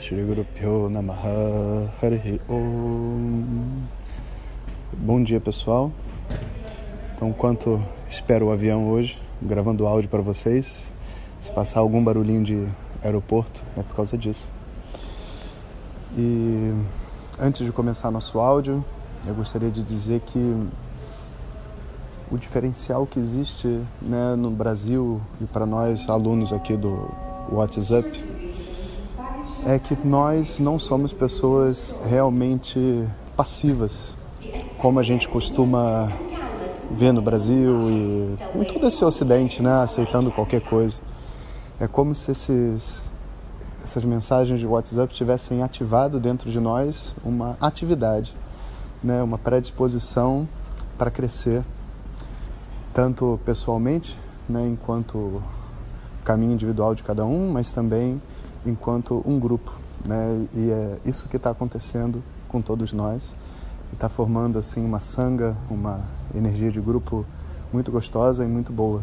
Shri Guru Pyo Namaha Harihi Om Bom dia pessoal. Então, enquanto espero o avião hoje, gravando áudio para vocês, se passar algum barulhinho de aeroporto, é por causa disso. E antes de começar nosso áudio, eu gostaria de dizer que o diferencial que existe né, no Brasil e para nós alunos aqui do WhatsApp é que nós não somos pessoas realmente passivas, como a gente costuma ver no Brasil e em todo esse ocidente, né, aceitando qualquer coisa. É como se esses, essas mensagens de WhatsApp tivessem ativado dentro de nós uma atividade, né, uma predisposição para crescer, tanto pessoalmente, né, enquanto caminho individual de cada um, mas também enquanto um grupo, né? E é isso que está acontecendo com todos nós, está formando assim uma sanga, uma energia de grupo muito gostosa e muito boa.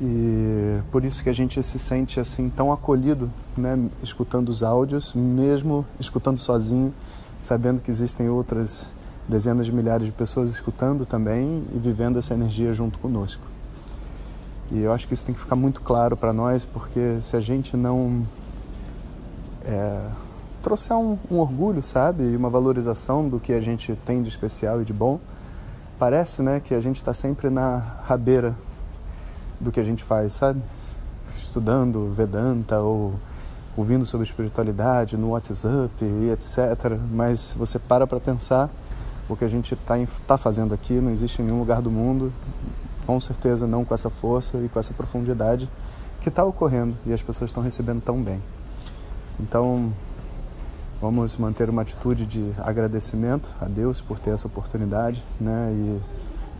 E por isso que a gente se sente assim tão acolhido, né, escutando os áudios, mesmo escutando sozinho, sabendo que existem outras dezenas de milhares de pessoas escutando também e vivendo essa energia junto conosco. E eu acho que isso tem que ficar muito claro para nós, porque se a gente não é, trouxer um, um, orgulho, sabe, e uma valorização do que a gente tem de especial e de bom, parece, né, que a gente está sempre na rabeira do que a gente faz, sabe? Estudando Vedanta ou ouvindo sobre espiritualidade no WhatsApp e etc. Mas você para para pensar o que a gente está tá fazendo aqui não existe em nenhum lugar do mundo com certeza não com essa força e com essa profundidade que está ocorrendo e as pessoas estão recebendo tão bem. Então, vamos manter uma atitude de agradecimento a Deus por ter essa oportunidade, né, e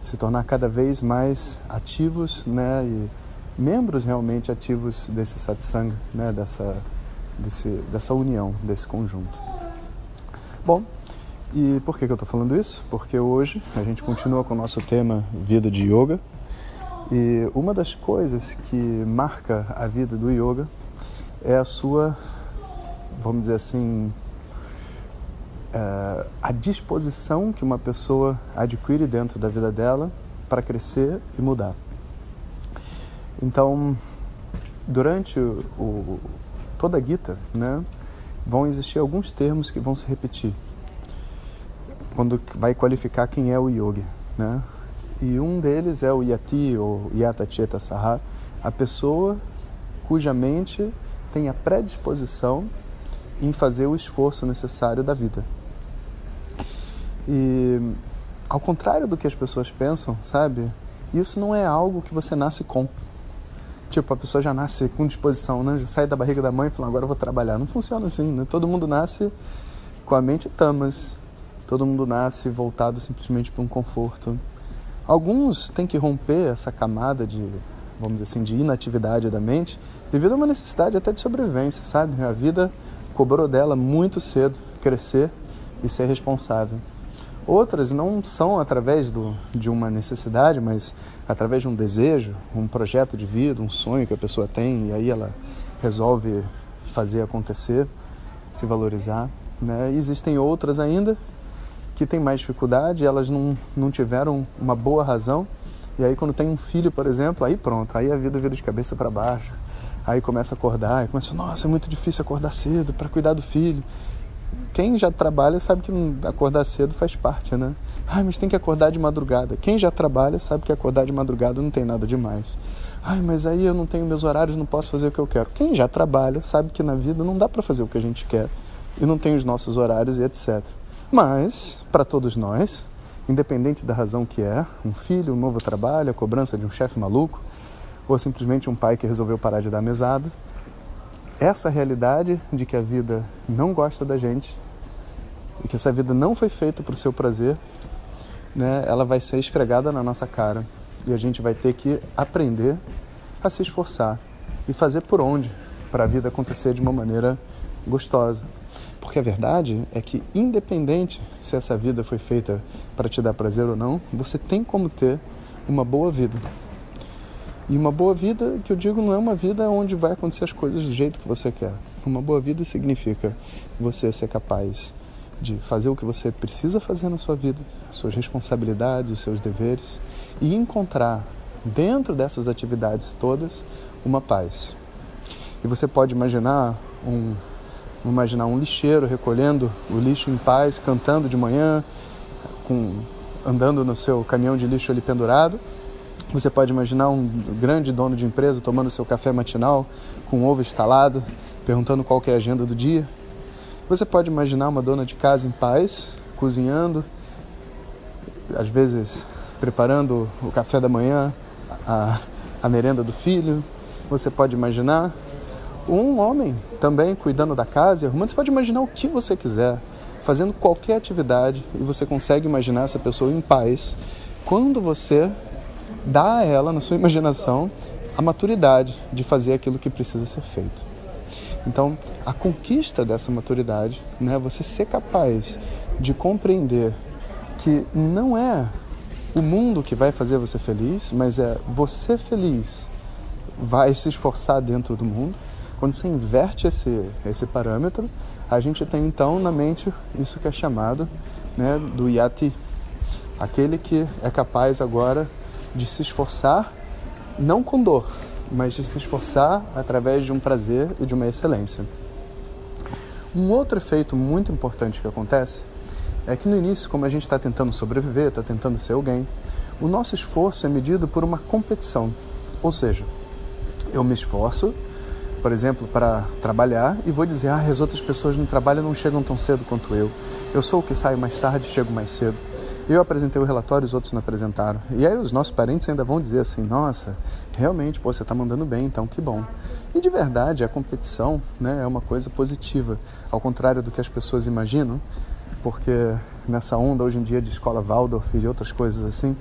se tornar cada vez mais ativos, né, e membros realmente ativos desse satsang, né, dessa desse, dessa união, desse conjunto. Bom, e por que, que eu estou falando isso? Porque hoje a gente continua com o nosso tema Vida de Yoga, e uma das coisas que marca a vida do yoga é a sua, vamos dizer assim, é, a disposição que uma pessoa adquire dentro da vida dela para crescer e mudar. Então, durante o, toda a Gita, né, vão existir alguns termos que vão se repetir quando vai qualificar quem é o yogi, né? E um deles é o yati ou yata cheta saha, a pessoa cuja mente tem a predisposição em fazer o esforço necessário da vida. E ao contrário do que as pessoas pensam, sabe? Isso não é algo que você nasce com. Tipo, a pessoa já nasce com disposição, né? Já sai da barriga da mãe e fala, agora eu vou trabalhar. Não funciona assim, né? Todo mundo nasce com a mente tamas. Todo mundo nasce voltado simplesmente para um conforto. Alguns têm que romper essa camada de, vamos dizer assim, de inatividade da mente, devido a uma necessidade até de sobrevivência, sabe? A vida cobrou dela muito cedo crescer e ser responsável. Outras não são através do, de uma necessidade, mas através de um desejo, um projeto de vida, um sonho que a pessoa tem e aí ela resolve fazer acontecer, se valorizar. Né? E existem outras ainda que têm mais dificuldade, elas não, não tiveram uma boa razão. E aí quando tem um filho, por exemplo, aí pronto, aí a vida vira de cabeça para baixo. Aí começa a acordar, e começa, nossa, é muito difícil acordar cedo para cuidar do filho. Quem já trabalha sabe que acordar cedo faz parte, né? Ai, mas tem que acordar de madrugada. Quem já trabalha sabe que acordar de madrugada não tem nada demais. Ai, mas aí eu não tenho meus horários, não posso fazer o que eu quero. Quem já trabalha sabe que na vida não dá para fazer o que a gente quer e não tem os nossos horários e etc. Mas, para todos nós, independente da razão que é, um filho, um novo trabalho, a cobrança de um chefe maluco, ou simplesmente um pai que resolveu parar de dar mesada. Essa realidade de que a vida não gosta da gente e que essa vida não foi feita para o seu prazer, né, ela vai ser esfregada na nossa cara e a gente vai ter que aprender a se esforçar e fazer por onde para a vida acontecer de uma maneira gostosa. Porque a verdade é que, independente se essa vida foi feita para te dar prazer ou não, você tem como ter uma boa vida. E uma boa vida, que eu digo, não é uma vida onde vai acontecer as coisas do jeito que você quer. Uma boa vida significa você ser capaz de fazer o que você precisa fazer na sua vida, suas responsabilidades, os seus deveres, e encontrar dentro dessas atividades todas uma paz. E você pode imaginar um imaginar um lixeiro recolhendo o lixo em paz, cantando de manhã, com, andando no seu caminhão de lixo ali pendurado. Você pode imaginar um grande dono de empresa tomando seu café matinal com ovo instalado, perguntando qual é a agenda do dia. Você pode imaginar uma dona de casa em paz, cozinhando, às vezes preparando o café da manhã, a, a merenda do filho. Você pode imaginar um homem também cuidando da casa e arrumando. Você pode imaginar o que você quiser, fazendo qualquer atividade e você consegue imaginar essa pessoa em paz quando você dá a ela, na sua imaginação, a maturidade de fazer aquilo que precisa ser feito. Então, a conquista dessa maturidade, né, você ser capaz de compreender que não é o mundo que vai fazer você feliz, mas é você feliz vai se esforçar dentro do mundo. Quando você inverte esse, esse parâmetro, a gente tem então na mente isso que é chamado né, do yati, aquele que é capaz agora de se esforçar não com dor, mas de se esforçar através de um prazer e de uma excelência. Um outro efeito muito importante que acontece é que no início, como a gente está tentando sobreviver, está tentando ser alguém, o nosso esforço é medido por uma competição. Ou seja, eu me esforço, por exemplo, para trabalhar e vou dizer: ah, as outras pessoas no trabalho não chegam tão cedo quanto eu. Eu sou o que saio mais tarde chego mais cedo. Eu apresentei o relatório, os outros não apresentaram. E aí os nossos parentes ainda vão dizer assim: nossa, realmente, pô, você está mandando bem, então que bom. E de verdade, a competição né, é uma coisa positiva, ao contrário do que as pessoas imaginam, porque nessa onda hoje em dia de escola Waldorf e outras coisas assim,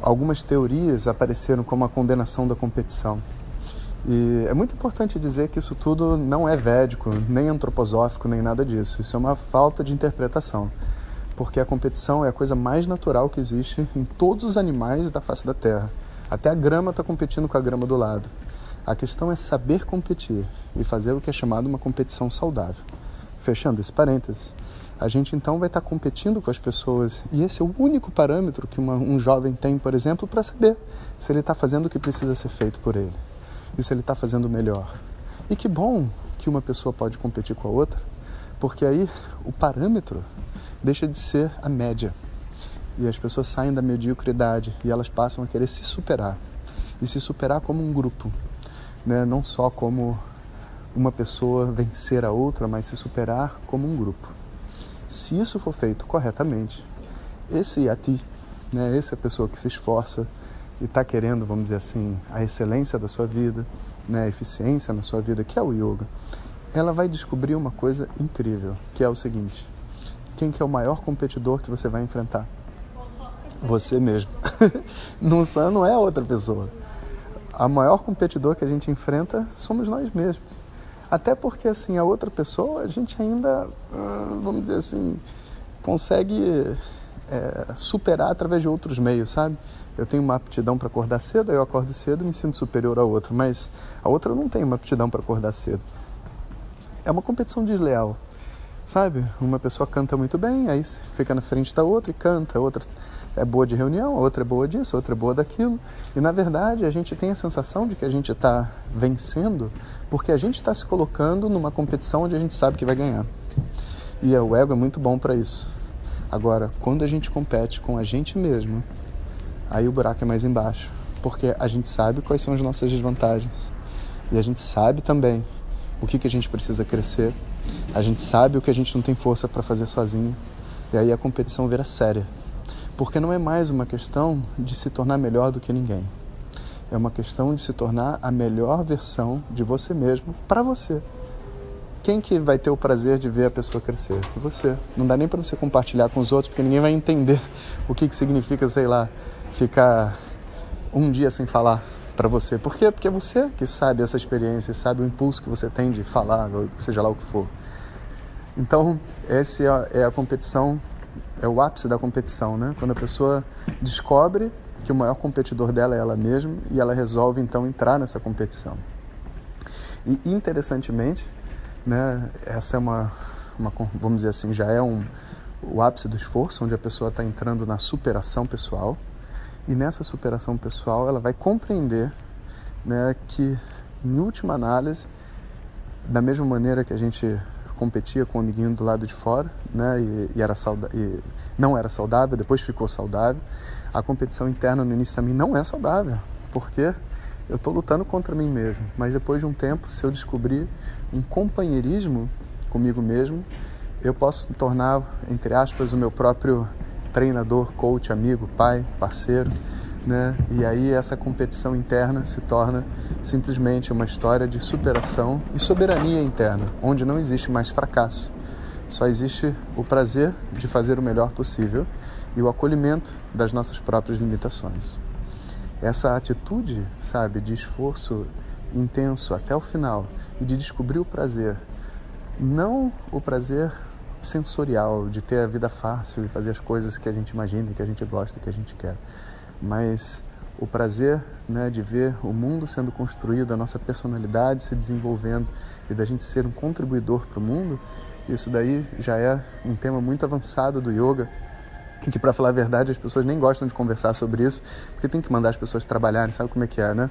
algumas teorias apareceram como a condenação da competição. E é muito importante dizer que isso tudo não é védico, nem antroposófico, nem nada disso. Isso é uma falta de interpretação porque a competição é a coisa mais natural que existe em todos os animais da face da Terra. Até a grama está competindo com a grama do lado. A questão é saber competir e fazer o que é chamado uma competição saudável. Fechando esse parênteses, a gente então vai estar tá competindo com as pessoas e esse é o único parâmetro que uma, um jovem tem, por exemplo, para saber se ele está fazendo o que precisa ser feito por ele e se ele está fazendo melhor. E que bom que uma pessoa pode competir com a outra, porque aí o parâmetro deixa de ser a média. E as pessoas saem da mediocridade e elas passam a querer se superar. E se superar como um grupo, né? não só como uma pessoa vencer a outra, mas se superar como um grupo. Se isso for feito corretamente, esse yati, né? essa pessoa que se esforça e está querendo, vamos dizer assim, a excelência da sua vida, né? a eficiência na sua vida, que é o yoga, ela vai descobrir uma coisa incrível, que é o seguinte: quem que é o maior competidor que você vai enfrentar? Você mesmo. não, não é outra pessoa. A maior competidor que a gente enfrenta somos nós mesmos. Até porque, assim, a outra pessoa, a gente ainda, ah, vamos dizer assim, consegue é, superar através de outros meios, sabe? Eu tenho uma aptidão para acordar cedo, eu acordo cedo e me sinto superior à outra, mas a outra não tem uma aptidão para acordar cedo. É uma competição desleal sabe? Uma pessoa canta muito bem, aí fica na frente da outra e canta, a outra é boa de reunião, a outra é boa disso, a outra é boa daquilo. E na verdade a gente tem a sensação de que a gente está vencendo porque a gente está se colocando numa competição onde a gente sabe que vai ganhar. E o ego é muito bom para isso. Agora, quando a gente compete com a gente mesmo, aí o buraco é mais embaixo, porque a gente sabe quais são as nossas desvantagens. E a gente sabe também o que, que a gente precisa crescer a gente sabe o que a gente não tem força para fazer sozinho. E aí a competição vira séria. Porque não é mais uma questão de se tornar melhor do que ninguém. É uma questão de se tornar a melhor versão de você mesmo para você. Quem que vai ter o prazer de ver a pessoa crescer? Você. Não dá nem para você compartilhar com os outros, porque ninguém vai entender o que, que significa, sei lá, ficar um dia sem falar para você. Por quê? Porque é você que sabe essa experiência, sabe o impulso que você tem de falar, seja lá o que for. Então, essa é, é a competição, é o ápice da competição, né? Quando a pessoa descobre que o maior competidor dela é ela mesma e ela resolve então entrar nessa competição. E interessantemente, né, essa é uma, uma vamos dizer assim, já é um, o ápice do esforço, onde a pessoa está entrando na superação pessoal. E nessa superação pessoal, ela vai compreender né, que, em última análise, da mesma maneira que a gente competia com o amiguinho do lado de fora, né, e, e era e não era saudável, depois ficou saudável. A competição interna no início também não é saudável, porque eu estou lutando contra mim mesmo. Mas depois de um tempo, se eu descobrir um companheirismo comigo mesmo, eu posso tornar, entre aspas, o meu próprio treinador, coach, amigo, pai, parceiro, né? E aí essa competição interna se torna simplesmente uma história de superação e soberania interna, onde não existe mais fracasso. Só existe o prazer de fazer o melhor possível e o acolhimento das nossas próprias limitações. Essa atitude, sabe, de esforço intenso até o final e de descobrir o prazer, não o prazer sensorial, de ter a vida fácil e fazer as coisas que a gente imagina, que a gente gosta, que a gente quer, mas o prazer né, de ver o mundo sendo construído, a nossa personalidade se desenvolvendo e da gente ser um contribuidor para o mundo, isso daí já é um tema muito avançado do yoga que, para falar a verdade, as pessoas nem gostam de conversar sobre isso, porque tem que mandar as pessoas trabalharem, sabe como é que é, né?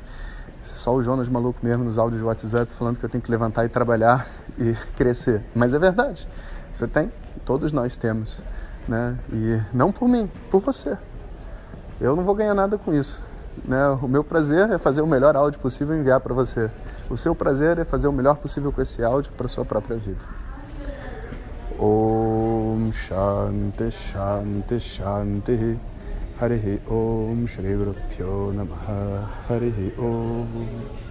Só o Jonas maluco mesmo nos áudios de WhatsApp falando que eu tenho que levantar e trabalhar e crescer. Mas é verdade. Você tem, todos nós temos, né? E não por mim, por você. Eu não vou ganhar nada com isso. Né? O meu prazer é fazer o melhor áudio possível e enviar para você. O seu prazer é fazer o melhor possível com esse áudio para sua própria vida. Om Shanti Shanti Shanti Harihi Om Shri Guru Pyo Namaha Om